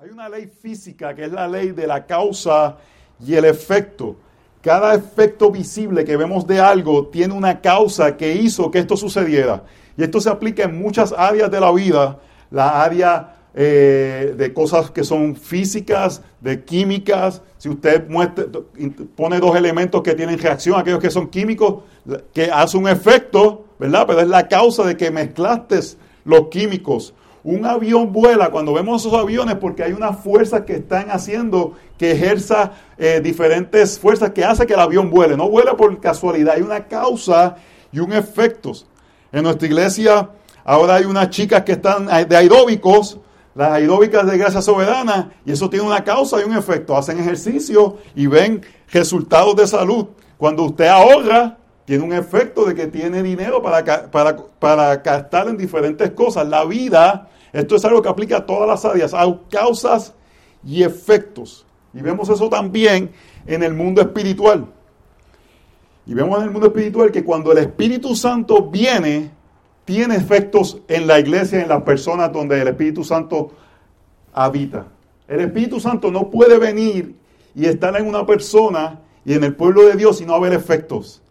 Hay una ley física que es la ley de la causa y el efecto. Cada efecto visible que vemos de algo tiene una causa que hizo que esto sucediera. Y esto se aplica en muchas áreas de la vida. La área eh, de cosas que son físicas, de químicas. Si usted pone dos elementos que tienen reacción, aquellos que son químicos, que hace un efecto, ¿verdad? Pero es la causa de que mezclaste los químicos. Un avión vuela cuando vemos esos aviones porque hay unas fuerzas que están haciendo que ejerza eh, diferentes fuerzas que hace que el avión vuele. No vuela por casualidad, hay una causa y un efecto. En nuestra iglesia ahora hay unas chicas que están de aeróbicos, las aeróbicas de gracia soberana, y eso tiene una causa y un efecto. Hacen ejercicio y ven resultados de salud. Cuando usted ahorra, tiene un efecto de que tiene dinero para, para, para gastar en diferentes cosas. La vida, esto es algo que aplica a todas las áreas, hay causas y efectos. Y vemos eso también en el mundo espiritual. Y vemos en el mundo espiritual que cuando el Espíritu Santo viene, tiene efectos en la iglesia, en las personas donde el Espíritu Santo habita. El Espíritu Santo no puede venir y estar en una persona y en el pueblo de Dios y no haber efectos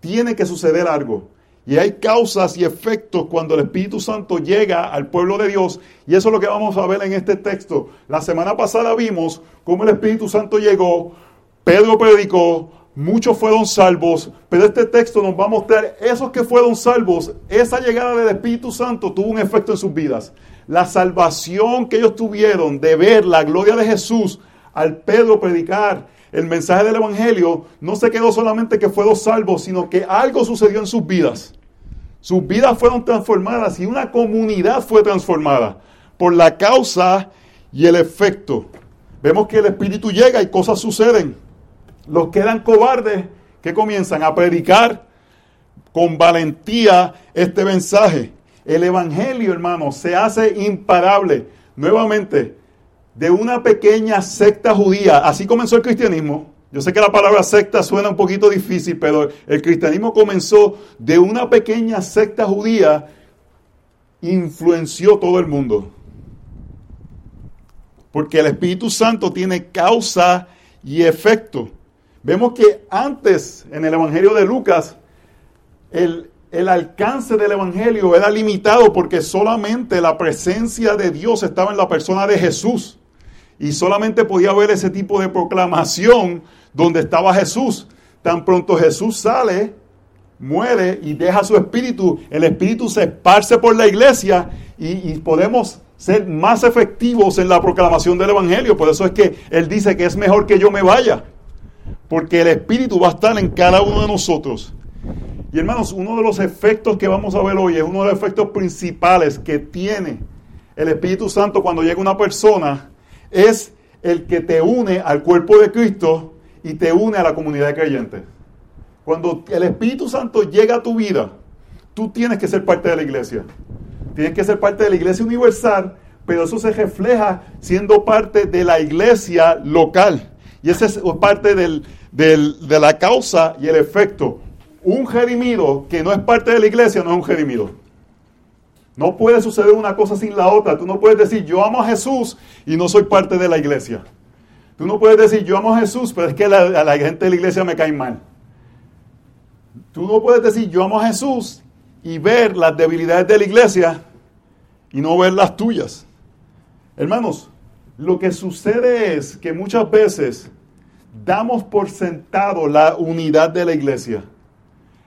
tiene que suceder algo. Y hay causas y efectos cuando el Espíritu Santo llega al pueblo de Dios. Y eso es lo que vamos a ver en este texto. La semana pasada vimos cómo el Espíritu Santo llegó, Pedro predicó, muchos fueron salvos, pero este texto nos va a mostrar esos que fueron salvos, esa llegada del Espíritu Santo tuvo un efecto en sus vidas. La salvación que ellos tuvieron de ver la gloria de Jesús al Pedro predicar el mensaje del Evangelio no se quedó solamente que fueron salvos, sino que algo sucedió en sus vidas. Sus vidas fueron transformadas y una comunidad fue transformada por la causa y el efecto. Vemos que el Espíritu llega y cosas suceden. Los que eran cobardes, que comienzan a predicar con valentía este mensaje. El Evangelio, hermano, se hace imparable. Nuevamente, de una pequeña secta judía. Así comenzó el cristianismo. Yo sé que la palabra secta suena un poquito difícil, pero el cristianismo comenzó de una pequeña secta judía, influenció todo el mundo. Porque el Espíritu Santo tiene causa y efecto. Vemos que antes, en el Evangelio de Lucas, el, el alcance del Evangelio era limitado porque solamente la presencia de Dios estaba en la persona de Jesús y solamente podía ver ese tipo de proclamación donde estaba Jesús. Tan pronto Jesús sale, muere y deja su espíritu, el espíritu se esparce por la iglesia y, podemos ser más efectivos en la proclamación del Evangelio. Por eso es que Él dice que es mejor que yo me vaya, porque el espíritu va a estar en cada uno de nosotros. Y hermanos, uno de los efectos que vamos a ver hoy es uno de los efectos principales que tiene el Espíritu Santo cuando llega una persona es el que te une al cuerpo de Cristo y te une a la comunidad de creyentes. Cuando el Espíritu Santo llega a tu vida, tú tienes que ser parte de la iglesia. Tienes que ser parte de la iglesia universal, pero eso se refleja siendo parte de la iglesia local. Y esa es parte de la causa y el efecto. Un jerimido que no es parte de la iglesia no es un jerimido. No puede suceder una cosa sin la otra. Tú no puedes decir, yo amo a Jesús y no soy parte de la iglesia. Tú no puedes decir, yo amo a Jesús, pero es que la, a la gente de la iglesia me cae mal. Tú no puedes decir, yo amo a Jesús y ver las debilidades de la iglesia y no ver las tuyas. Hermanos, lo que sucede es que muchas veces damos por sentado la unidad de la iglesia.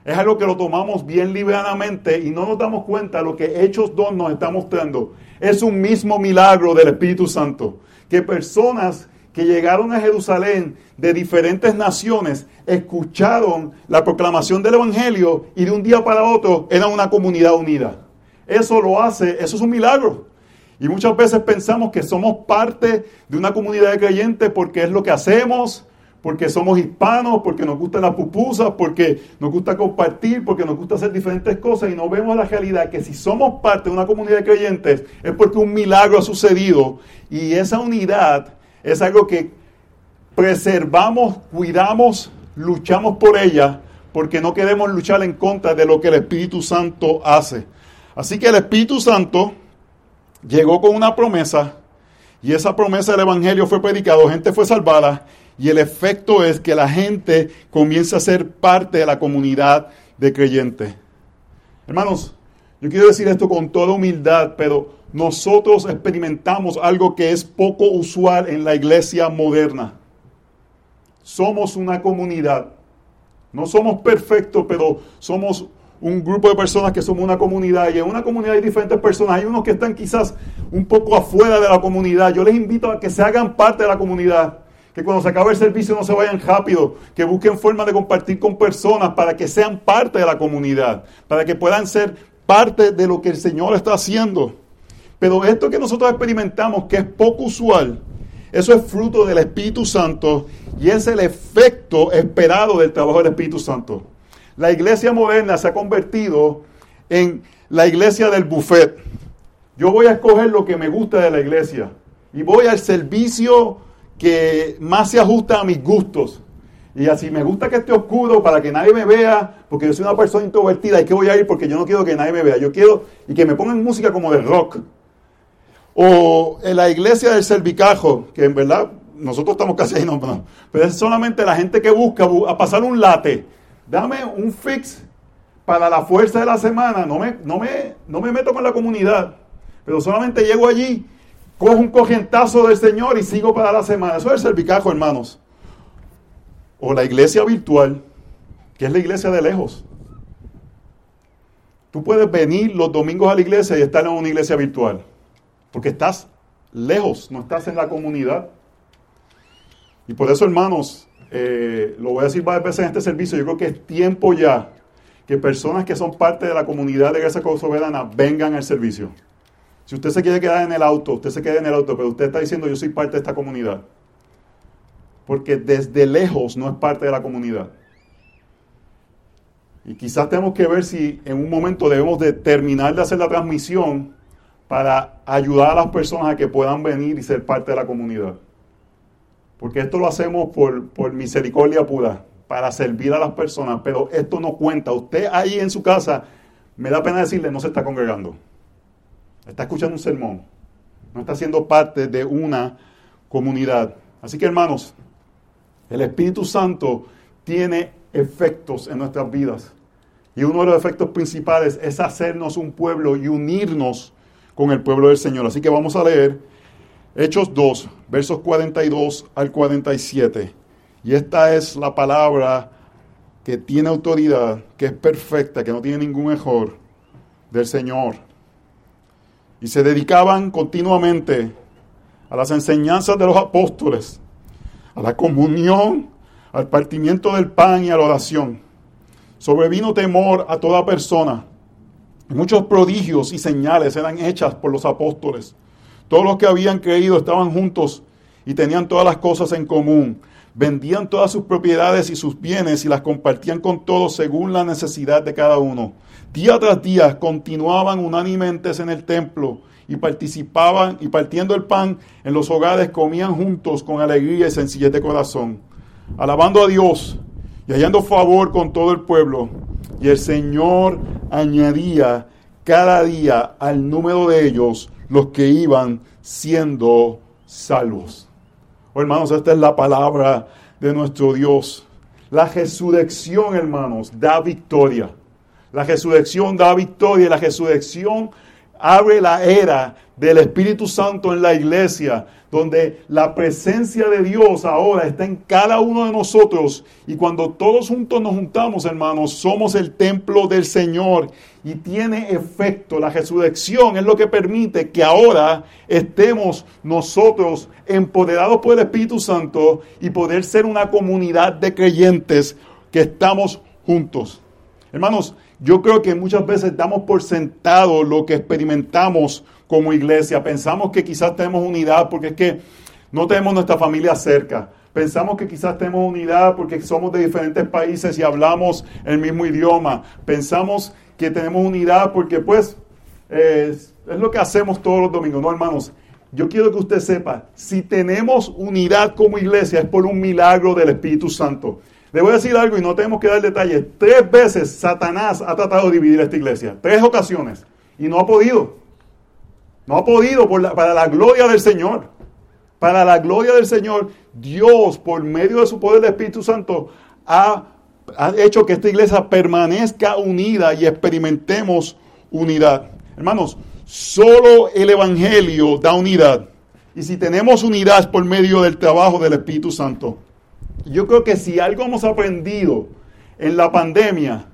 Es algo que lo tomamos bien livianamente y no nos damos cuenta de lo que Hechos 2 nos está mostrando. Es un mismo milagro del Espíritu Santo. Que personas que llegaron a Jerusalén de diferentes naciones escucharon la proclamación del Evangelio y de un día para otro eran una comunidad unida. Eso lo hace, eso es un milagro. Y muchas veces pensamos que somos parte de una comunidad de creyentes porque es lo que hacemos, porque somos hispanos, porque nos gustan las pupusas, porque nos gusta compartir, porque nos gusta hacer diferentes cosas y no vemos la realidad que si somos parte de una comunidad de creyentes es porque un milagro ha sucedido y esa unidad es algo que preservamos, cuidamos, luchamos por ella porque no queremos luchar en contra de lo que el Espíritu Santo hace. Así que el Espíritu Santo llegó con una promesa y esa promesa del Evangelio fue predicado, gente fue salvada y el efecto es que la gente comienza a ser parte de la comunidad de creyentes. Hermanos, yo quiero decir esto con toda humildad, pero nosotros experimentamos algo que es poco usual en la iglesia moderna. Somos una comunidad. No somos perfectos, pero somos un grupo de personas que somos una comunidad y en una comunidad hay diferentes personas. Hay unos que están quizás un poco afuera de la comunidad. Yo les invito a que se hagan parte de la comunidad. Que cuando se acabe el servicio no se vayan rápido, que busquen formas de compartir con personas para que sean parte de la comunidad, para que puedan ser parte de lo que el Señor está haciendo. Pero esto que nosotros experimentamos, que es poco usual, eso es fruto del Espíritu Santo y es el efecto esperado del trabajo del Espíritu Santo. La iglesia moderna se ha convertido en la iglesia del buffet. Yo voy a escoger lo que me gusta de la iglesia y voy al servicio que más se ajusta a mis gustos. Y así me gusta que esté oscuro para que nadie me vea, porque yo soy una persona introvertida y que voy a ir porque yo no quiero que nadie me vea. Yo quiero y que me pongan música como de rock. O en la iglesia del cervicajo, que en verdad nosotros estamos casi ahí, no, pero es solamente la gente que busca a pasar un late. Dame un fix para la fuerza de la semana. No me, no me, no me meto con la comunidad, pero solamente llego allí cojo un corrientazo del Señor y sigo para la semana. Eso es el cervicajo, hermanos. O la iglesia virtual, que es la iglesia de lejos. Tú puedes venir los domingos a la iglesia y estar en una iglesia virtual, porque estás lejos, no estás en la comunidad. Y por eso, hermanos, eh, lo voy a decir varias veces en este servicio, yo creo que es tiempo ya que personas que son parte de la comunidad de Iglesia Soberana vengan al servicio. Si usted se quiere quedar en el auto, usted se queda en el auto, pero usted está diciendo yo soy parte de esta comunidad. Porque desde lejos no es parte de la comunidad. Y quizás tenemos que ver si en un momento debemos de terminar de hacer la transmisión para ayudar a las personas a que puedan venir y ser parte de la comunidad. Porque esto lo hacemos por, por misericordia pura, para servir a las personas, pero esto no cuenta. Usted ahí en su casa, me da pena decirle, no se está congregando. Está escuchando un sermón. No está siendo parte de una comunidad. Así que hermanos, el Espíritu Santo tiene efectos en nuestras vidas. Y uno de los efectos principales es hacernos un pueblo y unirnos con el pueblo del Señor. Así que vamos a leer Hechos 2, versos 42 al 47. Y esta es la palabra que tiene autoridad, que es perfecta, que no tiene ningún error del Señor y se dedicaban continuamente a las enseñanzas de los apóstoles, a la comunión, al partimiento del pan y a la oración. Sobrevino temor a toda persona. Muchos prodigios y señales eran hechas por los apóstoles. Todos los que habían creído estaban juntos y tenían todas las cosas en común. Vendían todas sus propiedades y sus bienes y las compartían con todos según la necesidad de cada uno Día tras día continuaban unánimemente en el templo y participaban y partiendo el pan en los hogares comían juntos con alegría y sencillez de corazón, alabando a Dios y hallando favor con todo el pueblo. Y el Señor añadía cada día al número de ellos los que iban siendo salvos. Oh, hermanos, esta es la palabra de nuestro Dios. La resurrección, hermanos, da victoria. La resurrección da victoria, la resurrección abre la era del Espíritu Santo en la iglesia, donde la presencia de Dios ahora está en cada uno de nosotros. Y cuando todos juntos nos juntamos, hermanos, somos el templo del Señor y tiene efecto. La resurrección es lo que permite que ahora estemos nosotros empoderados por el Espíritu Santo y poder ser una comunidad de creyentes que estamos juntos. Hermanos, yo creo que muchas veces damos por sentado lo que experimentamos como iglesia. Pensamos que quizás tenemos unidad porque es que no tenemos nuestra familia cerca. Pensamos que quizás tenemos unidad porque somos de diferentes países y hablamos el mismo idioma. Pensamos que tenemos unidad porque pues es, lo que hacemos todos los domingos. No, hermanos, yo quiero que usted sepa, si tenemos unidad como iglesia es por un milagro del Espíritu Santo. Le voy a decir algo y no tenemos que dar detalles. Tres veces Satanás ha tratado de dividir esta iglesia. Tres ocasiones. Y no ha podido. No ha podido para la gloria del Señor. para la gloria del Señor, Dios, por medio de su poder del Espíritu Santo, ha, ha hecho que esta iglesia permanezca unida y experimentemos unidad. Hermanos, solo el Evangelio da unidad. Y si tenemos unidad por medio del trabajo del Espíritu Santo. Yo creo que si algo hemos aprendido en la pandemia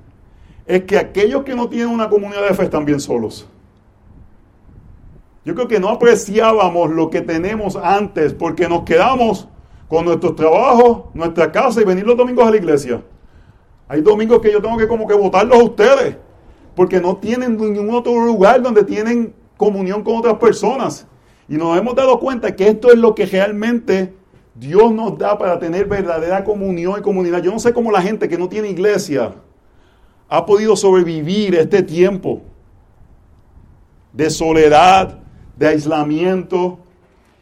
es que aquellos que no tienen una comunidad de fe están bien solos. Yo creo que no apreciábamos lo que tenemos antes porque nos quedamos con nuestros trabajos, nuestra casa y venir los domingos a la iglesia. Hay domingos que yo tengo que como que votarlos a ustedes porque no tienen ningún otro lugar donde tienen comunión con otras personas. Y nos hemos dado cuenta que esto es lo que realmente Dios nos da para tener verdadera comunión y comunidad. Yo no sé cómo la gente que no tiene iglesia ha podido sobrevivir este tiempo de soledad, de aislamiento.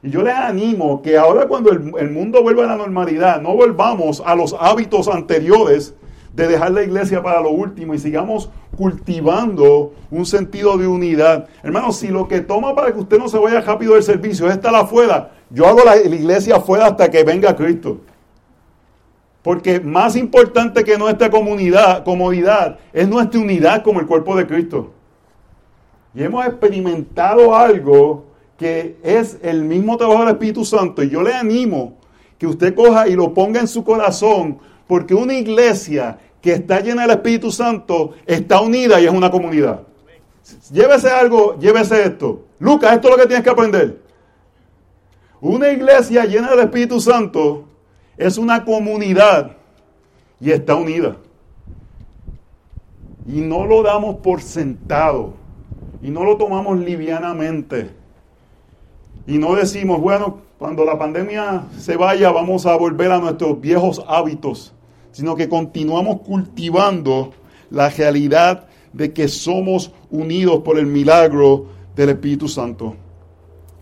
Y yo les animo que ahora cuando el, mundo vuelva a la normalidad, no volvamos a los hábitos anteriores de dejar la iglesia para lo último y sigamos cultivando un sentido de unidad. Hermano, si lo que toma para que usted no se vaya rápido del servicio es estar afuera, yo hago la, iglesia afuera hasta que venga Cristo. Porque más importante que nuestra comunidad, comodidad, es nuestra unidad como el cuerpo de Cristo. Y hemos experimentado algo que es el mismo trabajo del Espíritu Santo. Y yo le animo que usted coja y lo ponga en su corazón, porque una iglesia que está llena del Espíritu Santo está unida y es una comunidad. Llévese algo, llévese esto. Lucas, esto es lo que tienes que aprender. Una iglesia llena del Espíritu Santo es una comunidad y está unida. Y no lo damos por sentado. Y no lo tomamos livianamente. Y no decimos, bueno, cuando la pandemia se vaya vamos a volver a nuestros viejos hábitos. Sino que continuamos cultivando la realidad de que somos unidos por el milagro del Espíritu Santo.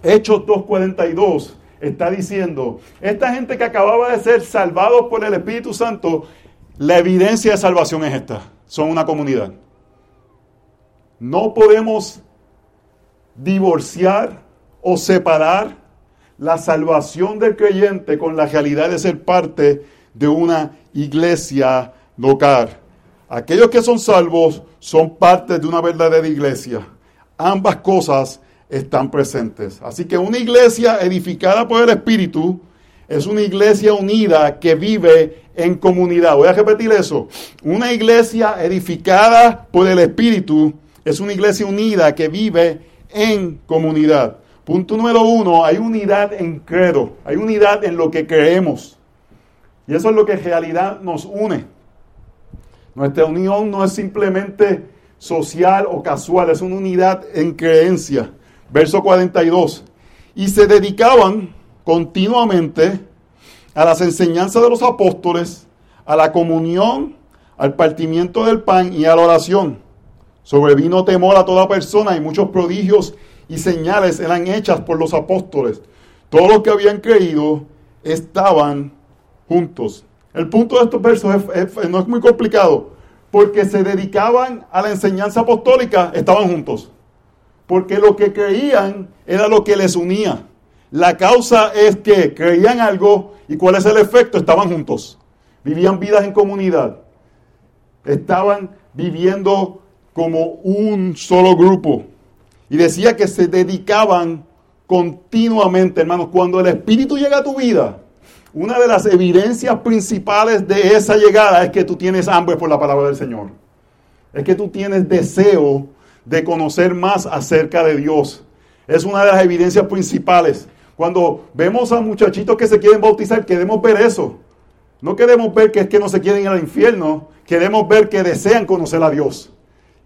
Hechos 2.42 está diciendo, esta gente que acababa de ser salvados por el Espíritu Santo, la evidencia de salvación es esta, son una comunidad. No podemos divorciar o separar la salvación del creyente con la realidad de ser parte de una iglesia local. Aquellos que son salvos son parte de una verdadera iglesia. Ambas cosas están presentes. Así que una iglesia edificada por el Espíritu es una iglesia unida que vive en comunidad. Voy a repetir eso. Una iglesia edificada por el Espíritu es una iglesia unida que vive en comunidad. Punto número uno, hay unidad en credo, hay unidad en lo que creemos. Y eso es lo que en realidad nos une. Nuestra unión no es simplemente social o casual, es una unidad en creencia verso 42. Y se dedicaban continuamente a las enseñanzas de los apóstoles, a la comunión, al partimiento del pan y a la oración. Sobrevino temor a toda persona y muchos prodigios y señales eran hechas por los apóstoles. Todos los que habían creído estaban juntos. El punto de estos versos no es muy complicado, porque se dedicaban a la enseñanza apostólica, estaban juntos porque lo que creían era lo que les unía. La causa es que creían algo y cuál es el efecto, estaban juntos, vivían vidas en comunidad, estaban viviendo como un solo grupo. Y decía que se dedicaban continuamente, hermanos, cuando el Espíritu llega a tu vida, una de las evidencias principales de esa llegada es que tú tienes hambre por la palabra del Señor. Es que tú tienes deseo de conocer más acerca de Dios. Es una de las evidencias principales. Cuando vemos a muchachitos que se quieren bautizar, queremos ver eso. No queremos ver que es que no se quieren ir al infierno, queremos ver que desean conocer a Dios.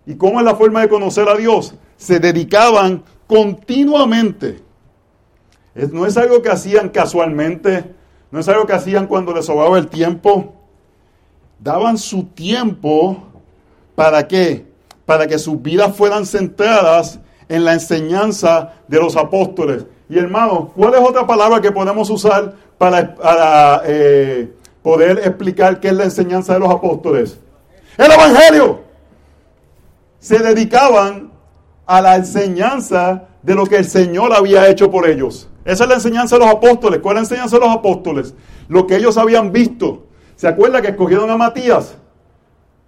¿Y cómo es la forma de conocer a Dios? Se dedicaban continuamente. no es algo que hacían casualmente, no es algo que hacían cuando les sobraba el tiempo. Daban su tiempo para qué? Para que sus vidas fueran centradas en la enseñanza de los apóstoles. Y hermanos, ¿cuál es otra palabra que podemos usar para, eh, poder explicar qué es la enseñanza de los apóstoles? El Evangelio. Se dedicaban a la enseñanza de lo que el Señor había hecho por ellos. Esa es la enseñanza de los apóstoles. ¿Cuál es la enseñanza de los apóstoles? Lo que ellos habían visto. ¿Se acuerda que escogieron a Matías?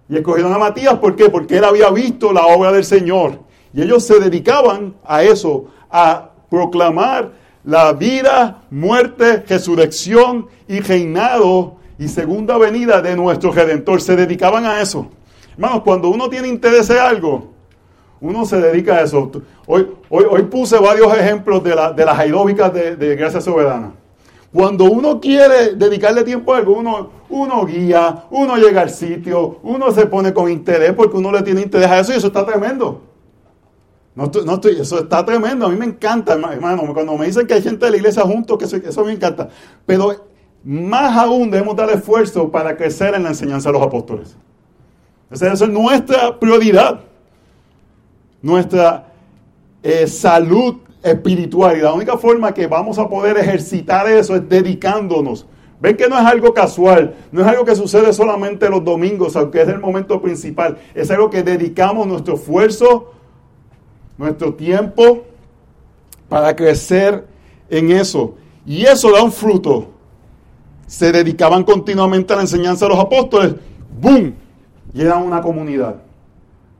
Y escogieron a Matías, ¿por qué? Porque él había visto la obra del Señor. Y ellos se dedicaban a eso, a proclamar la vida, muerte, resurrección y reinado y segunda venida de nuestro Redentor. Se dedicaban a eso. Hermanos, cuando uno tiene interés en algo, uno se dedica a eso. Hoy, hoy, hoy puse varios ejemplos de, la, de las aeróbicas de, de Gracia Soberana. Cuando uno quiere dedicarle tiempo a algo, uno, uno guía, uno llega al sitio, uno se pone con interés porque uno le tiene interés a eso y eso está tremendo. No, estoy, eso está tremendo, a mí me encanta, hermano, cuando me dicen que hay gente de la iglesia juntos, que eso, eso me encanta. Pero más aún debemos dar esfuerzo para crecer en la enseñanza de los apóstoles. Esa es nuestra prioridad, nuestra eh, salud espiritual. Y la única forma que vamos a poder ejercitar eso es dedicándonos. Ven que no es algo casual, no es algo que sucede solamente los domingos, aunque es el momento principal. Es algo que dedicamos nuestro esfuerzo, nuestro tiempo para crecer en eso. Y eso da un fruto. Se dedicaban continuamente a la enseñanza de los apóstoles. ¡Boom! Y eran una comunidad.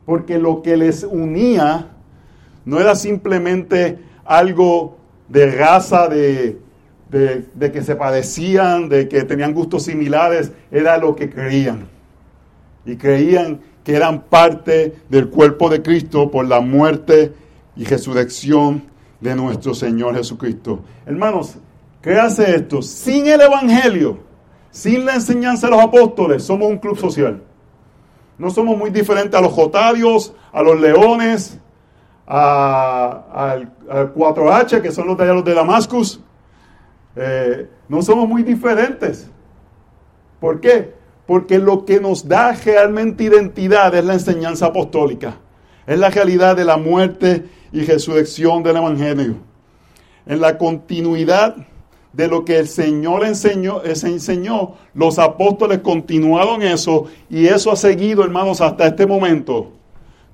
Porque lo que les unía no era simplemente algo de raza, de, de, que se padecían, de que tenían gustos similares, era lo que creían. Y creían que eran parte del cuerpo de Cristo por la muerte y resurrección de nuestro Señor Jesucristo. Hermanos, créase esto, sin el Evangelio, sin la enseñanza de los apóstoles, somos un club social. No somos muy diferentes a los jotarios, a los leones, al 4H, que son los de, los de Damascus. Eh, no somos muy diferentes. ¿Por qué? Porque lo que nos da realmente identidad es la enseñanza apostólica. Es la realidad de la muerte y resurrección del Evangelio. En la continuidad de lo que el Señor enseñó, se enseñó, los apóstoles continuaron eso y eso ha seguido, hermanos, hasta este momento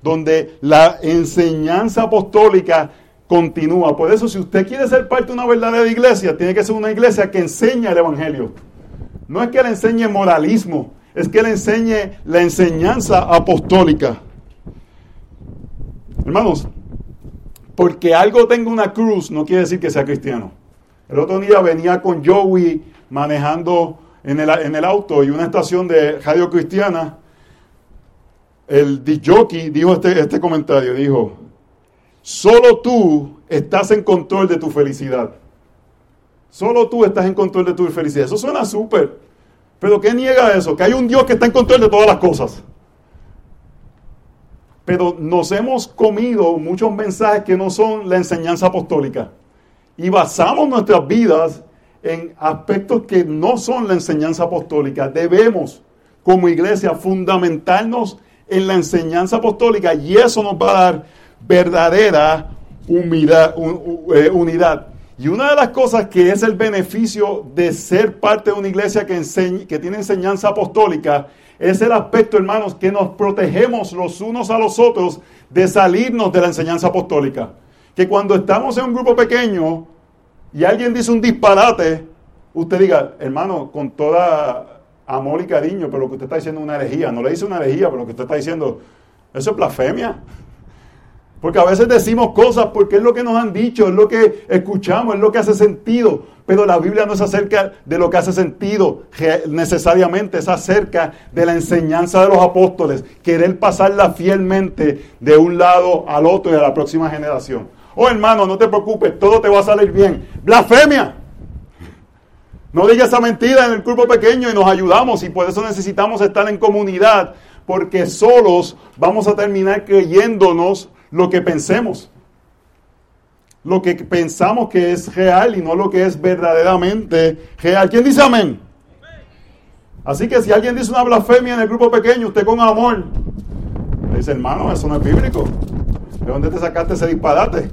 donde la enseñanza apostólica continúa. Por eso, si usted quiere ser parte de una verdadera iglesia, tiene que ser una iglesia que enseña el Evangelio. No es que le enseñe moralismo, es que le enseñe la enseñanza apostólica. Hermanos, porque algo tenga una cruz no quiere decir que sea cristiano. El otro día venía con Joey manejando en el, en el auto y una estación de radio cristiana el jockey dijo este, este comentario, dijo, solo tú estás en control de tu felicidad. Solo tú estás en control de tu felicidad. Eso suena súper. Pero ¿qué niega eso? Que hay un Dios que está en control de todas las cosas. Pero nos hemos comido muchos mensajes que no son la enseñanza apostólica. Y basamos nuestras vidas en aspectos que no son la enseñanza apostólica. Debemos, como iglesia, fundamentarnos en la enseñanza apostólica y eso nos va a dar verdadera eh, unidad. Y una de las cosas que es el beneficio de ser parte de una iglesia que, que tiene enseñanza apostólica es el aspecto, hermanos, que nos protegemos los unos a los otros de salirnos de la enseñanza apostólica. Que cuando estamos en un grupo pequeño y alguien dice un disparate, usted diga, hermano, con toda amor y cariño, pero lo que usted está diciendo es una herejía. No le dice una herejía, pero lo que usted está diciendo, eso es blasfemia. Porque a veces decimos cosas porque es lo que nos han dicho, es lo que escuchamos, es lo que hace sentido. Pero la Biblia no es acerca de lo que hace sentido necesariamente, es acerca de la enseñanza de los apóstoles. Querer pasarla fielmente de un lado al otro y a la próxima generación. Oh hermano, no te preocupes, todo te va a salir bien. Blasfemia. No diga esa mentira en el grupo pequeño y nos ayudamos y por eso necesitamos estar en comunidad, porque solos vamos a terminar creyéndonos lo que pensemos. Lo que pensamos que es real y no lo que es verdaderamente real. ¿Quién dice amén? Así que si alguien dice una blasfemia en el grupo pequeño, usted con amor, le dice, hermano, eso no es bíblico. ¿De dónde te sacaste ese disparate?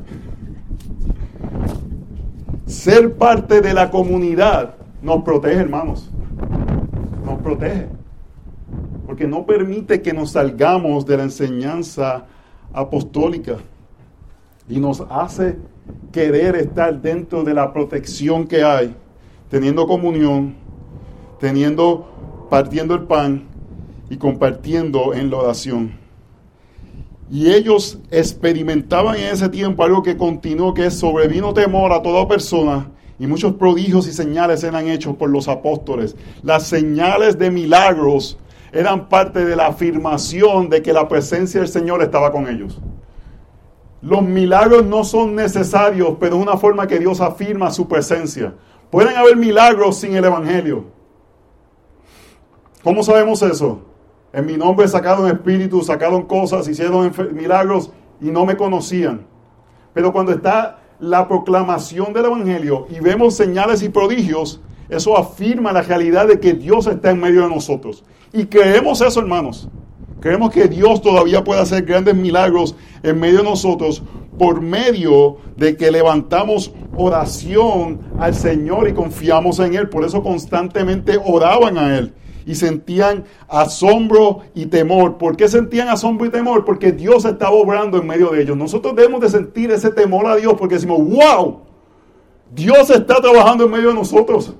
Ser parte de la comunidad nos protege, hermanos. Nos protege. Porque no permite que nos salgamos de la enseñanza apostólica. Y nos hace querer estar dentro de la protección que hay, teniendo comunión, teniendo, partiendo el pan y compartiendo en la oración. Y ellos experimentaban en ese tiempo algo que continuó, que es sobrevino temor a toda persona y muchos prodigios y señales eran hechos por los apóstoles. Las señales de milagros eran parte de la afirmación de que la presencia del Señor estaba con ellos. Los milagros no son necesarios, pero es una forma que Dios afirma su presencia. Pueden haber milagros sin el Evangelio. ¿Cómo sabemos eso? En mi nombre sacaron espíritus, sacaron cosas, hicieron milagros y no me conocían. Pero cuando está la proclamación del Evangelio y vemos señales y prodigios, eso afirma la realidad de que Dios está en medio de nosotros. Y creemos eso, hermanos. Creemos que Dios todavía puede hacer grandes milagros en medio de nosotros por medio de que levantamos oración al Señor y confiamos en Él. Por eso constantemente oraban a Él y sentían asombro y temor. ¿Por qué sentían asombro y temor? Porque Dios estaba obrando en medio de ellos. Nosotros debemos de sentir ese temor a Dios porque decimos, wow, Dios está trabajando en medio de nosotros.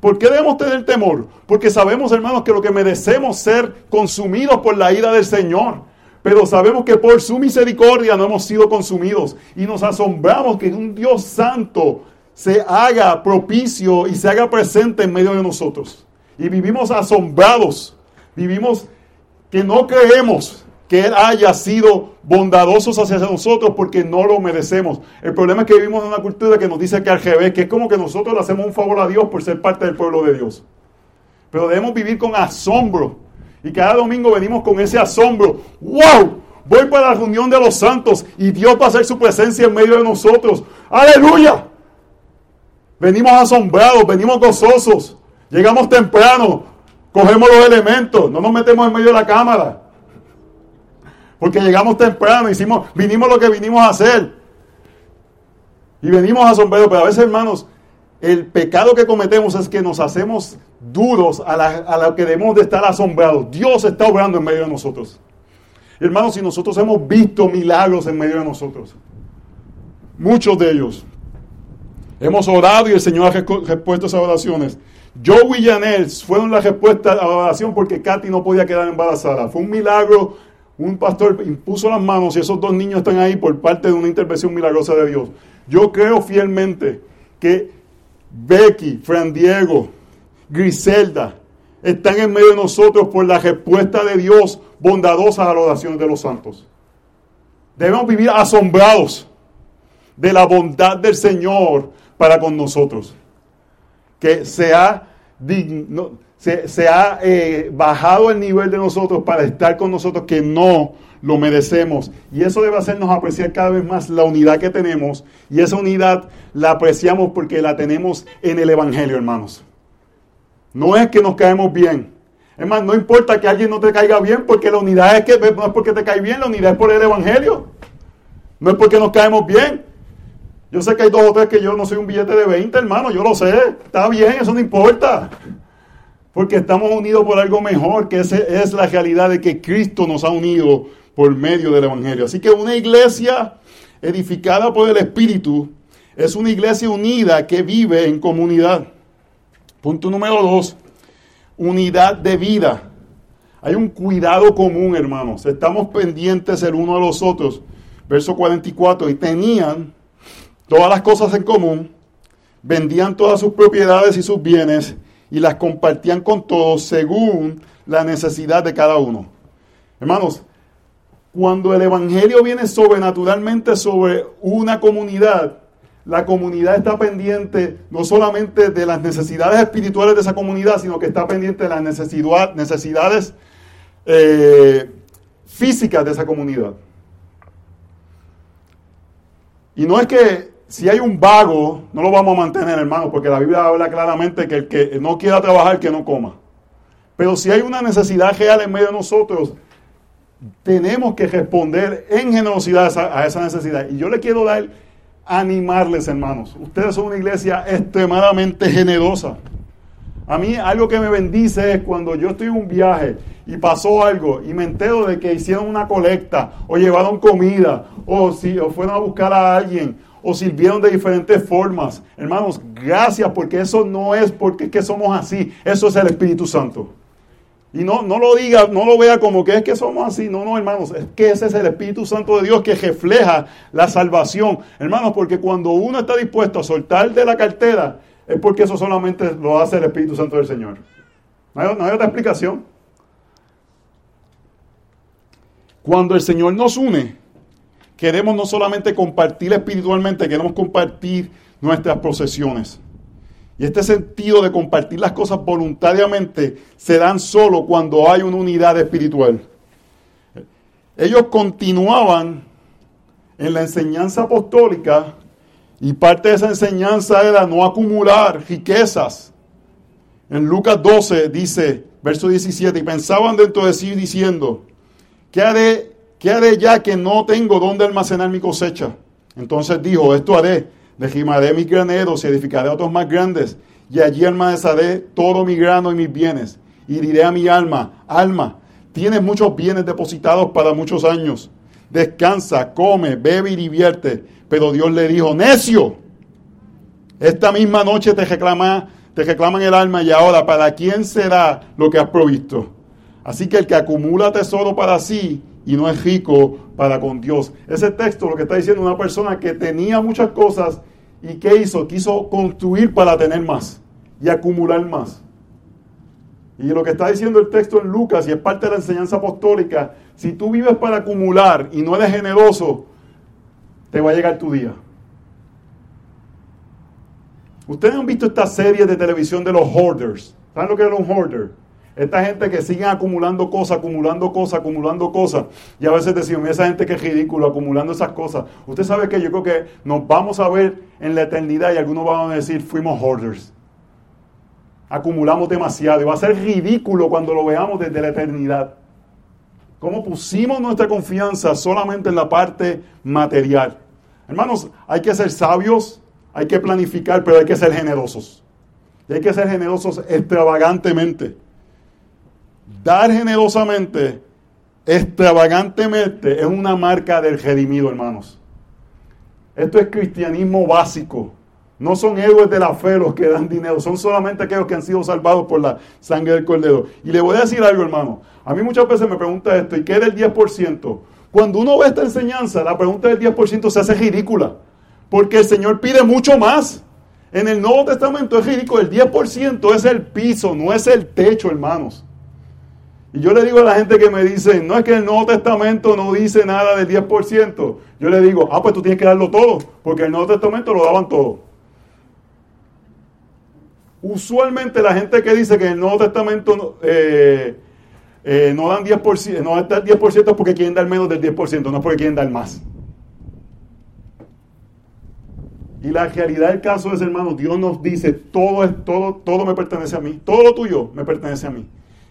¿Por qué debemos tener temor? Porque sabemos, hermanos, que lo que merecemos ser consumidos por la ira del Señor. Pero sabemos que por su misericordia no hemos sido consumidos. Y nos asombramos que un Dios santo se haga propicio y se haga presente en medio de nosotros. Y vivimos asombrados. Vivimos que no creemos que Él haya sido bondadoso hacia nosotros porque no lo merecemos. El problema es que vivimos en una cultura que nos dice que al revés, que es como que nosotros le hacemos un favor a Dios por ser parte del pueblo de Dios. Pero debemos vivir con asombro. Y cada domingo venimos con ese asombro. ¡Wow! Voy para la reunión de los santos y Dios va a hacer su presencia en medio de nosotros. ¡Aleluya! Venimos asombrados, venimos gozosos. Llegamos temprano, cogemos los elementos, no nos metemos en medio de la cámara. Porque llegamos temprano, hicimos, vinimos lo que vinimos a hacer. Y venimos asombrados, pero a veces, hermanos, el pecado que cometemos es que nos hacemos duros a, la, que debemos de estar asombrados. Dios está obrando en medio de nosotros. Hermanos, si nosotros hemos visto milagros en medio de nosotros, muchos de ellos, hemos orado y el Señor ha respuesto esas oraciones. Joe y fueron la respuesta a la oración porque Katy no podía quedar embarazada. Fue un milagro un pastor impuso las manos y esos dos niños están ahí por parte de una intervención milagrosa de Dios. Yo creo fielmente que Becky, Fran Diego, Griselda están en medio de nosotros por la respuesta de Dios bondadosa a las oraciones de los santos. Debemos vivir asombrados de la bondad del Señor para con nosotros. Que sea digno, se, ha eh, bajado el nivel de nosotros para estar con nosotros que no lo merecemos. Y eso debe hacernos apreciar cada vez más la unidad que tenemos. Y esa unidad la apreciamos porque la tenemos en el Evangelio, hermanos. No es que nos caemos bien. Es no importa que alguien no te caiga bien, porque la unidad es que no es porque te cae bien, la unidad es por el Evangelio. No es porque nos caemos bien. Yo sé que hay dos o tres que yo no soy un billete de 20, hermano, yo lo sé. Está bien, eso no importa. Porque estamos unidos por algo mejor, que es la realidad de que Cristo nos ha unido por medio del Evangelio. Así que una iglesia edificada por el Espíritu es una iglesia unida que vive en comunidad. Punto número dos, unidad de vida. Hay un cuidado común, hermanos. Estamos pendientes el uno de los otros. Verso 44. Y tenían todas las cosas en común, vendían todas sus propiedades y sus bienes y las compartían con todos según la necesidad de cada uno. Hermanos, cuando el Evangelio viene sobrenaturalmente sobre una comunidad, la comunidad está pendiente no solamente de las necesidades espirituales de esa comunidad, sino que está pendiente de las necesidades eh, físicas de esa comunidad. Y no es que si hay un vago, no lo vamos a mantener, hermano, porque la Biblia habla claramente que el que no quiera trabajar, que no coma. Pero si hay una necesidad real en medio de nosotros, tenemos que responder en generosidad a esa, necesidad. Y yo le quiero dar, animarles, hermanos. Ustedes son una iglesia extremadamente generosa. A mí algo que me bendice es cuando yo estoy en un viaje y pasó algo y me entero de que hicieron una colecta o llevaron comida o, si, o fueron a buscar a alguien o sirvieron de diferentes formas. Hermanos, gracias porque eso no es porque es que somos así, eso es el Espíritu Santo. Y no, no lo diga, no lo vea como que es que somos así. No, no, hermanos, es que ese es el Espíritu Santo de Dios que refleja la salvación. Hermanos, porque cuando uno está dispuesto a soltar de la cartera, es porque eso solamente lo hace el Espíritu Santo del Señor. No hay, no hay otra explicación. Cuando el Señor nos une, queremos no solamente compartir espiritualmente, queremos compartir nuestras posesiones. Y este sentido de compartir las cosas voluntariamente se dan solo cuando hay una unidad espiritual. Ellos continuaban en la enseñanza apostólica y parte de esa enseñanza era no acumular riquezas. En Lucas 12 dice, verso 17, y pensaban dentro de sí diciendo, ¿qué haré, qué haré ya que no tengo dónde almacenar mi cosecha? Entonces dijo, esto haré Dejimaré mis graneros y edificaré otros más grandes, y allí almacenaré todo mi grano y mis bienes. Y diré a mi alma, alma, tienes muchos bienes depositados para muchos años. Descansa, come, bebe y divierte. Pero Dios le dijo, necio, esta misma noche te reclama, te reclaman el alma y ahora, ¿para quién será lo que has provisto? Así que el que acumula tesoro para sí y no es rico para con Dios. Ese texto lo que está diciendo una persona que tenía muchas cosas y ¿qué hizo? Quiso construir para tener más y acumular más. Y lo que está diciendo el texto en Lucas y es parte de la enseñanza apostólica, si tú vives para acumular y no eres generoso, te va a llegar tu día. Ustedes han visto esta serie de televisión de los hoarders. ¿Saben lo que es un hoarder? Esta gente que sigue acumulando cosas, acumulando cosas, acumulando cosas. Y a veces decimos, esa gente que es ridículo, acumulando esas cosas. Usted sabe que yo creo que nos vamos a ver en la eternidad y algunos van a decir, fuimos hoarders. Acumulamos demasiado. Y va a ser ridículo cuando lo veamos desde la eternidad. Cómo pusimos nuestra confianza solamente en la parte material. Hermanos, hay que ser sabios, hay que planificar, pero hay que ser generosos. Y hay que ser generosos extravagantemente. Dar generosamente, extravagantemente, es una marca del redimido, hermanos. Esto es cristianismo básico. No son héroes de la fe los que dan dinero, son solamente aquellos que han sido salvados por la sangre del cordero. Y le voy a decir algo, hermano. A mí muchas veces me pregunta esto, ¿y qué del 10%? Cuando uno ve esta enseñanza, la pregunta del 10% se hace ridícula, porque el Señor pide mucho más. En el Nuevo Testamento es ridículo, el 10% es el piso, no es el techo, hermanos. Y yo le digo a la gente que me dice, no es que el Nuevo Testamento no dice nada del 10%. Yo le digo, ah, pues tú tienes que darlo todo, porque el Nuevo Testamento lo daban todo. Usualmente la gente que dice que el Nuevo Testamento eh, eh, no dan 10%, no está el 10% porque quieren dar menos del 10%, no porque quieren dar más. Y la realidad del caso es, hermano, Dios nos dice, todo es todo, todo me pertenece a mí, todo tuyo me pertenece a mí.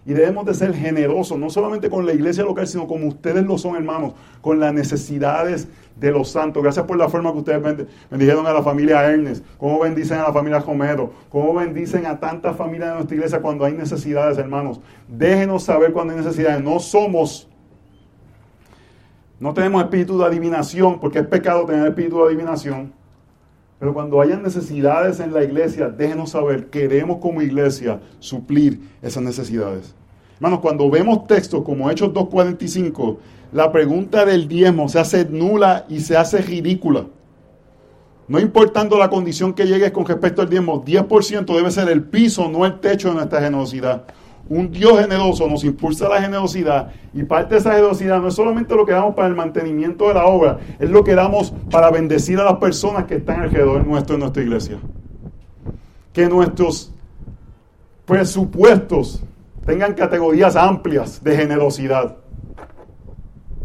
Y debemos de ser generosos, no solamente con la iglesia local, sino como ustedes lo son, hermanos, con las necesidades de los santos. Gracias por la forma que ustedes bendijeron a la familia Ernest, cómo bendicen a la familia Romero, cómo bendicen a tantas familias de nuestra iglesia cuando hay necesidades, hermanos. Déjenos saber cuando hay necesidades. No somos, no tenemos espíritu de adivinación, porque es pecado tener espíritu de adivinación. Pero cuando hayan necesidades en la iglesia, déjenos saber, queremos como iglesia suplir esas necesidades. Hermanos, cuando vemos textos como Hechos 2.45, la pregunta del diezmo se hace nula y se hace ridícula. No importando la condición que llegues con respecto al diezmo, 10% debe ser el piso, no el techo de nuestra generosidad. Un Dios generoso nos impulsa la generosidad y parte de esa generosidad no es solamente lo que damos para el mantenimiento de la obra, es lo que damos para bendecir a las personas que están alrededor nuestro en nuestra iglesia. Que nuestros presupuestos tengan categorías amplias de generosidad.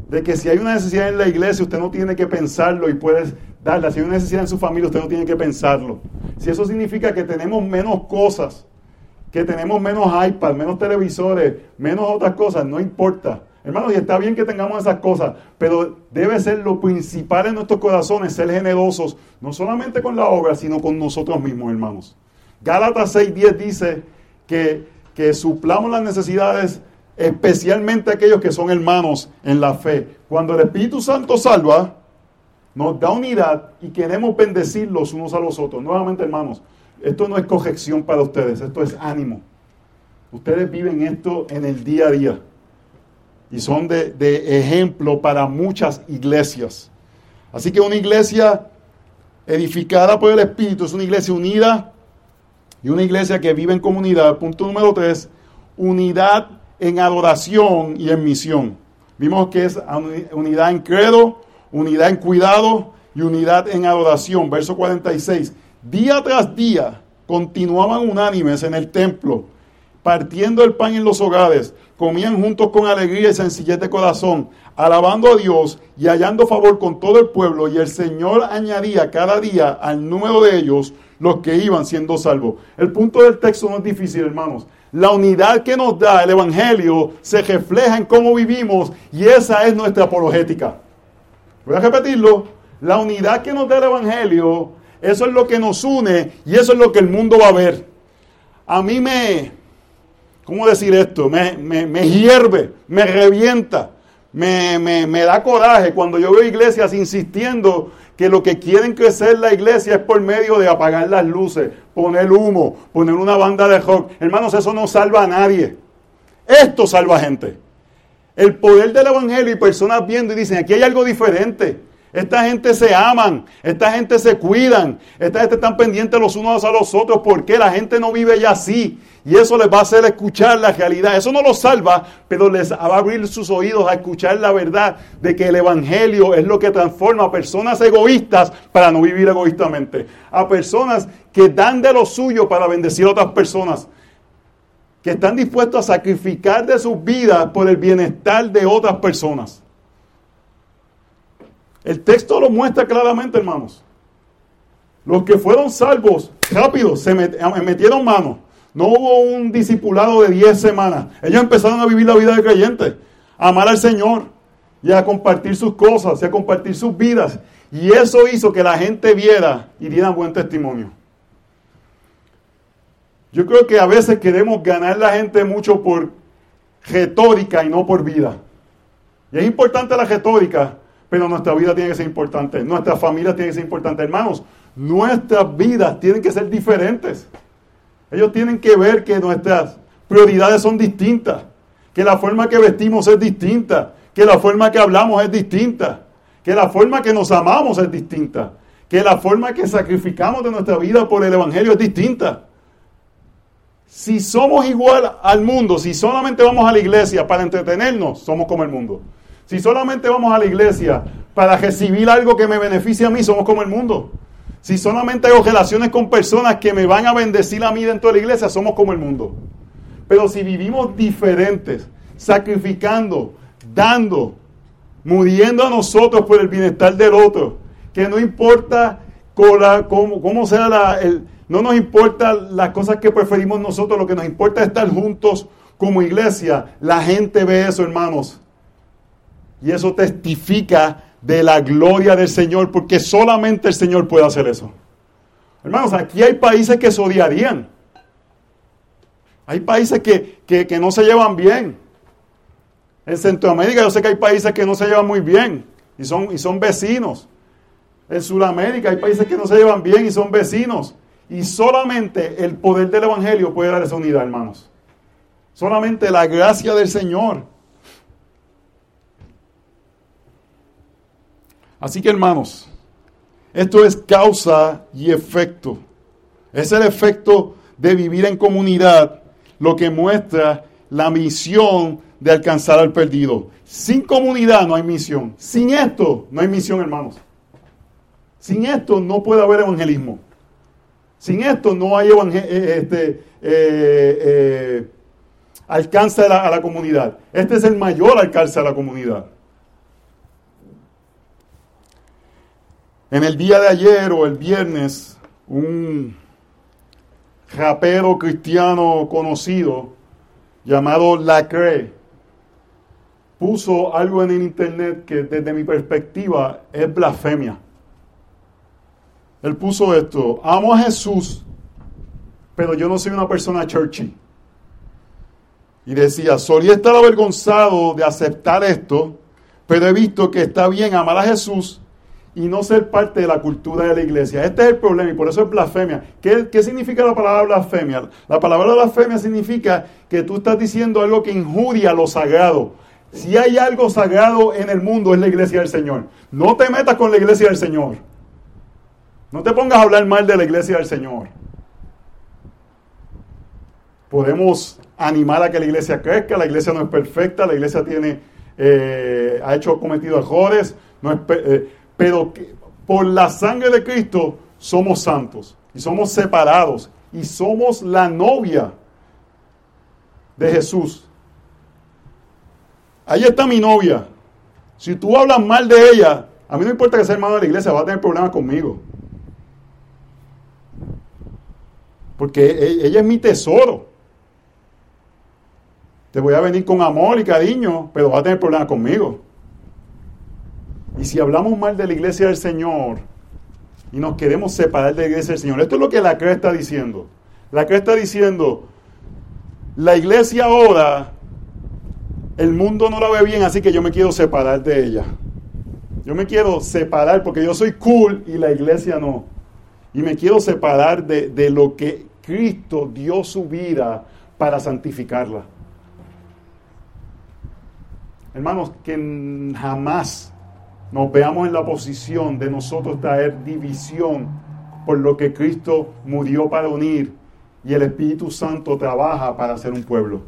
De que si hay una necesidad en la iglesia, usted no tiene que pensarlo y puede darla. Si hay una necesidad en su familia, usted no tiene que pensarlo. Si eso significa que tenemos menos cosas que tenemos menos iPad, menos televisores, menos otras cosas, no importa. Hermanos, y está bien que tengamos esas cosas, pero debe ser lo principal en nuestros corazones, ser generosos, no solamente con la obra, sino con nosotros mismos, hermanos. Gálatas 6.10 dice que, que suplamos las necesidades, especialmente aquellos que son hermanos en la fe. Cuando el Espíritu Santo salva, nos da unidad y queremos bendecir los unos a los otros. Nuevamente, hermanos, esto no es corrección para ustedes, esto es ánimo. Ustedes viven esto en el día a día y son de, de ejemplo para muchas iglesias. Así que una iglesia edificada por el Espíritu es una iglesia unida y una iglesia que vive en comunidad. Punto número tres, unidad en adoración y en misión. Vimos que es unidad en credo, unidad en cuidado y unidad en adoración. Verso 46. Día tras día continuaban unánimes en el templo, partiendo el pan en los hogares, comían juntos con alegría y sencillez de corazón, alabando a Dios y hallando favor con todo el pueblo, y el Señor añadía cada día al número de ellos los que iban siendo salvos. El punto del texto no es difícil, hermanos. La unidad que nos da el Evangelio se refleja en cómo vivimos y esa es nuestra apologética. Voy a repetirlo. La unidad que nos da el Evangelio, eso es lo que nos une y eso es lo que el mundo va a ver. A mí me, ¿cómo decir esto? Me, me, hierve, me revienta, me, me, da coraje cuando yo veo iglesias insistiendo que lo que quieren crecer la iglesia es por medio de apagar las luces, poner humo, poner una banda de rock. Hermanos, eso no salva a nadie. Esto salva a gente. El poder del Evangelio y personas viendo y dicen, aquí hay algo diferente. Esta gente se aman, esta gente se cuidan, esta gente están pendientes los unos a los otros porque la gente no vive ya así. Y eso les va a hacer escuchar la realidad. Eso no los salva, pero les va a abrir sus oídos a escuchar la verdad de que el Evangelio es lo que transforma a personas egoístas para no vivir egoístamente. A personas que dan de lo suyo para bendecir a otras personas. Que están dispuestos a sacrificar de sus vidas por el bienestar de otras personas. El texto lo muestra claramente, hermanos. Los que fueron salvos, rápido, se metieron manos. No hubo un discipulado de 10 semanas. Ellos empezaron a vivir la vida de creyente, a amar al Señor y a compartir sus cosas y a compartir sus vidas. Y eso hizo que la gente viera y diera buen testimonio. Yo creo que a veces queremos ganar la gente mucho por retórica y no por vida. Y es importante la retórica, pero nuestra vida tiene que ser importante, nuestra familia tiene que ser importante. Hermanos, nuestras vidas tienen que ser diferentes. Ellos tienen que ver que nuestras prioridades son distintas, que la forma que vestimos es distinta, que la forma que hablamos es distinta, que la forma que nos amamos es distinta, que la forma que sacrificamos de nuestra vida por el Evangelio es distinta. Si somos igual al mundo, si solamente vamos a la iglesia para entretenernos, somos como el mundo. Si solamente vamos a la iglesia para recibir algo que me beneficie a mí, somos como el mundo. Si solamente hago relaciones con personas que me van a bendecir a mí dentro de la iglesia, somos como el mundo. Pero si vivimos diferentes, sacrificando, dando, muriendo a nosotros por el bienestar del otro, que no importa cómo, sea la... no nos importa las cosas que preferimos nosotros, lo que nos importa es estar juntos como iglesia. La gente ve eso, hermanos. Y eso testifica de la gloria del Señor, porque solamente el Señor puede hacer eso. Hermanos, aquí hay países que se odiarían. Hay países que, no se llevan bien. En Centroamérica yo sé que hay países que no se llevan muy bien y son, y son vecinos. En Sudamérica hay países que no se llevan bien y son vecinos. Y solamente el poder del Evangelio puede dar esa unidad, hermanos. Solamente la gracia del Señor. Así que hermanos, esto es causa y efecto. Es el efecto de vivir en comunidad lo que muestra la misión de alcanzar al perdido. Sin comunidad no hay misión. Sin esto no hay misión, hermanos. Sin esto no puede haber evangelismo. Sin esto no hay eh, este, eh, eh, alcance a la comunidad. Este es el mayor alcance a la comunidad. En el día de ayer o el viernes, un rapero cristiano conocido llamado Lacre puso algo en el internet que desde mi perspectiva es blasfemia. Él puso esto, amo a Jesús, pero yo no soy una persona churchy. Y decía, solía estar avergonzado de aceptar esto, pero he visto que está bien amar a Jesús y no ser parte de la cultura de la iglesia. Este es el problema y por eso es blasfemia. ¿Qué, ¿Qué, significa la palabra blasfemia? La palabra blasfemia significa que tú estás diciendo algo que injuria lo sagrado. Si hay algo sagrado en el mundo es la iglesia del Señor. No te metas con la iglesia del Señor. No te pongas a hablar mal de la iglesia del Señor. Podemos animar a que la iglesia crezca, la iglesia no es perfecta, la iglesia tiene, eh, ha hecho cometido errores, no es, eh, pero por la sangre de Cristo somos santos y somos separados y somos la novia de Jesús. Ahí está mi novia. Si tú hablas mal de ella, a mí no importa que sea hermano de la iglesia, va a tener problemas conmigo. Porque e, ella es mi tesoro. Te voy a venir con amor y cariño, pero va a tener problemas conmigo. Y si hablamos mal de la iglesia del Señor y nos queremos separar de la iglesia del Señor, esto es lo que la CRE está diciendo. La CRE está diciendo, la iglesia ahora, el mundo no la ve bien, así que yo me quiero separar de ella. Yo me quiero separar porque yo soy cool y la iglesia no. Y me quiero separar de, de lo que Cristo dio su vida para santificarla. Hermanos, que jamás nos veamos en la posición de nosotros traer división por lo que Cristo murió para unir y el Espíritu Santo trabaja para hacer un pueblo.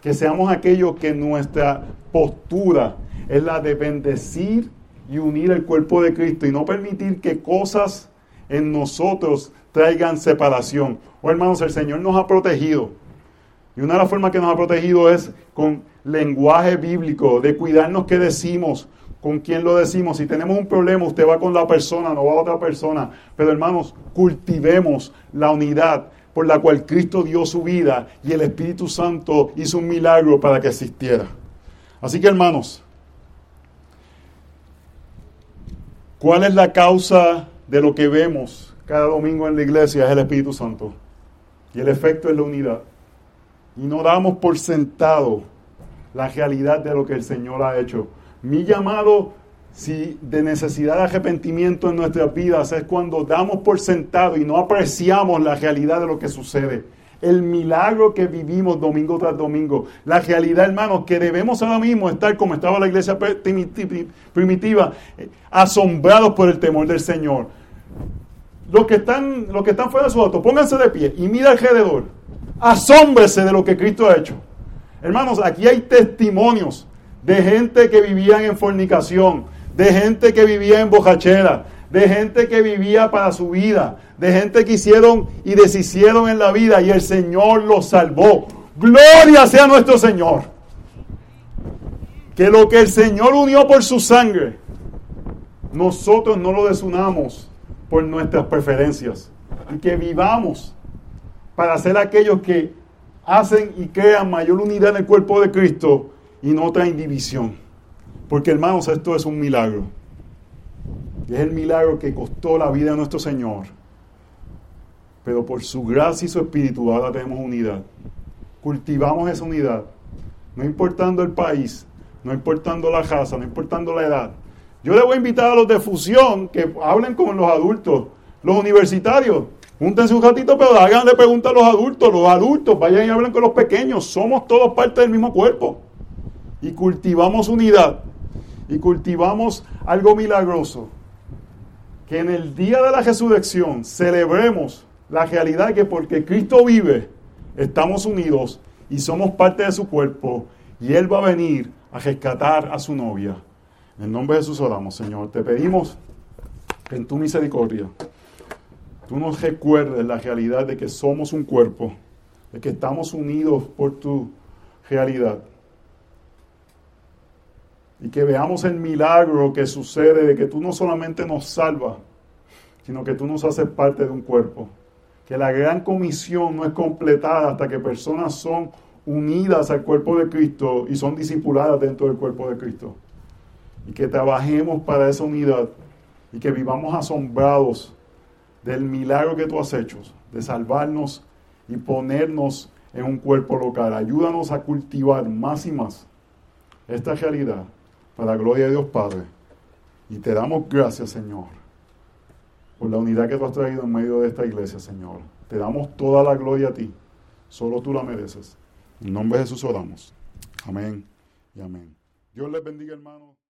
Que seamos aquellos que nuestra postura es la de bendecir y unir el cuerpo de Cristo y no permitir que cosas en nosotros traigan separación. Oh hermanos, el Señor nos ha protegido. Y una de las formas que nos ha protegido es con lenguaje bíblico, de cuidarnos qué decimos, con quién lo decimos. Si tenemos un problema, usted va con la persona, no va a otra persona. Pero hermanos, cultivemos la unidad por la cual Cristo dio su vida y el Espíritu Santo hizo un milagro para que existiera. Así que hermanos, ¿cuál es la causa de lo que vemos cada domingo en la iglesia es el Espíritu Santo. Y el efecto es la unidad. Y no damos por sentado la realidad de lo que el Señor ha hecho. Mi llamado, si de necesidad de arrepentimiento en nuestras vidas, es cuando damos por sentado y no apreciamos la realidad de lo que sucede. El milagro que vivimos domingo tras domingo. La realidad, hermanos, que debemos ahora mismo estar como estaba la iglesia primitiva, eh, asombrados por el temor del Señor los que están, los que están fuera de su auto, pónganse de pie y mira alrededor. Asómbrese de lo que Cristo ha hecho. Hermanos, aquí hay testimonios de gente que vivía en fornicación, de gente que vivía en bojachera, de gente que vivía para su vida, de gente que hicieron y deshicieron en la vida y el Señor los salvó. Gloria sea nuestro Señor. Que lo que el Señor unió por su sangre, nosotros no lo desunamos por nuestras preferencias y que vivamos para ser aquellos que hacen y crean mayor unidad en el cuerpo de Cristo y no traen división. Porque hermanos, esto es un milagro. Es el milagro que costó la vida de nuestro Señor. Pero por su gracia y su espíritu ahora tenemos unidad. Cultivamos esa unidad. No importando el país, no importando la raza, no importando la edad, yo le voy a invitar a los de fusión que hablen con los adultos, los universitarios. Júntense un ratito, pero háganle preguntas a los adultos. Los adultos vayan y hablen con los pequeños. Somos todos parte del mismo cuerpo. Y cultivamos unidad. Y cultivamos algo milagroso. Que en el día de la resurrección celebremos la realidad que porque Cristo vive, estamos unidos y somos parte de su cuerpo. Y Él va a venir a rescatar a su novia. En nombre de Jesús oramos, Señor. Te pedimos que en tu misericordia tú nos recuerdes la realidad de que somos un cuerpo, de que estamos unidos por tu realidad. Y que veamos el milagro que sucede de que tú no solamente nos salvas, sino que tú nos haces parte de un cuerpo. Que la gran comisión no es completada hasta que personas son unidas al cuerpo de Cristo y son discipuladas dentro del cuerpo de Cristo y que trabajemos para esa unidad y que vivamos asombrados del milagro que tú has hecho, de salvarnos y ponernos en un cuerpo local. Ayúdanos a cultivar más y más esta realidad para la gloria de Dios Padre. Y te damos gracias, Señor, por la unidad que tú has traído en medio de esta iglesia, Señor. Te damos toda la gloria a ti. Solo tú la mereces. En nombre de Jesús oramos. Amén y amén. Dios les bendiga, hermanos.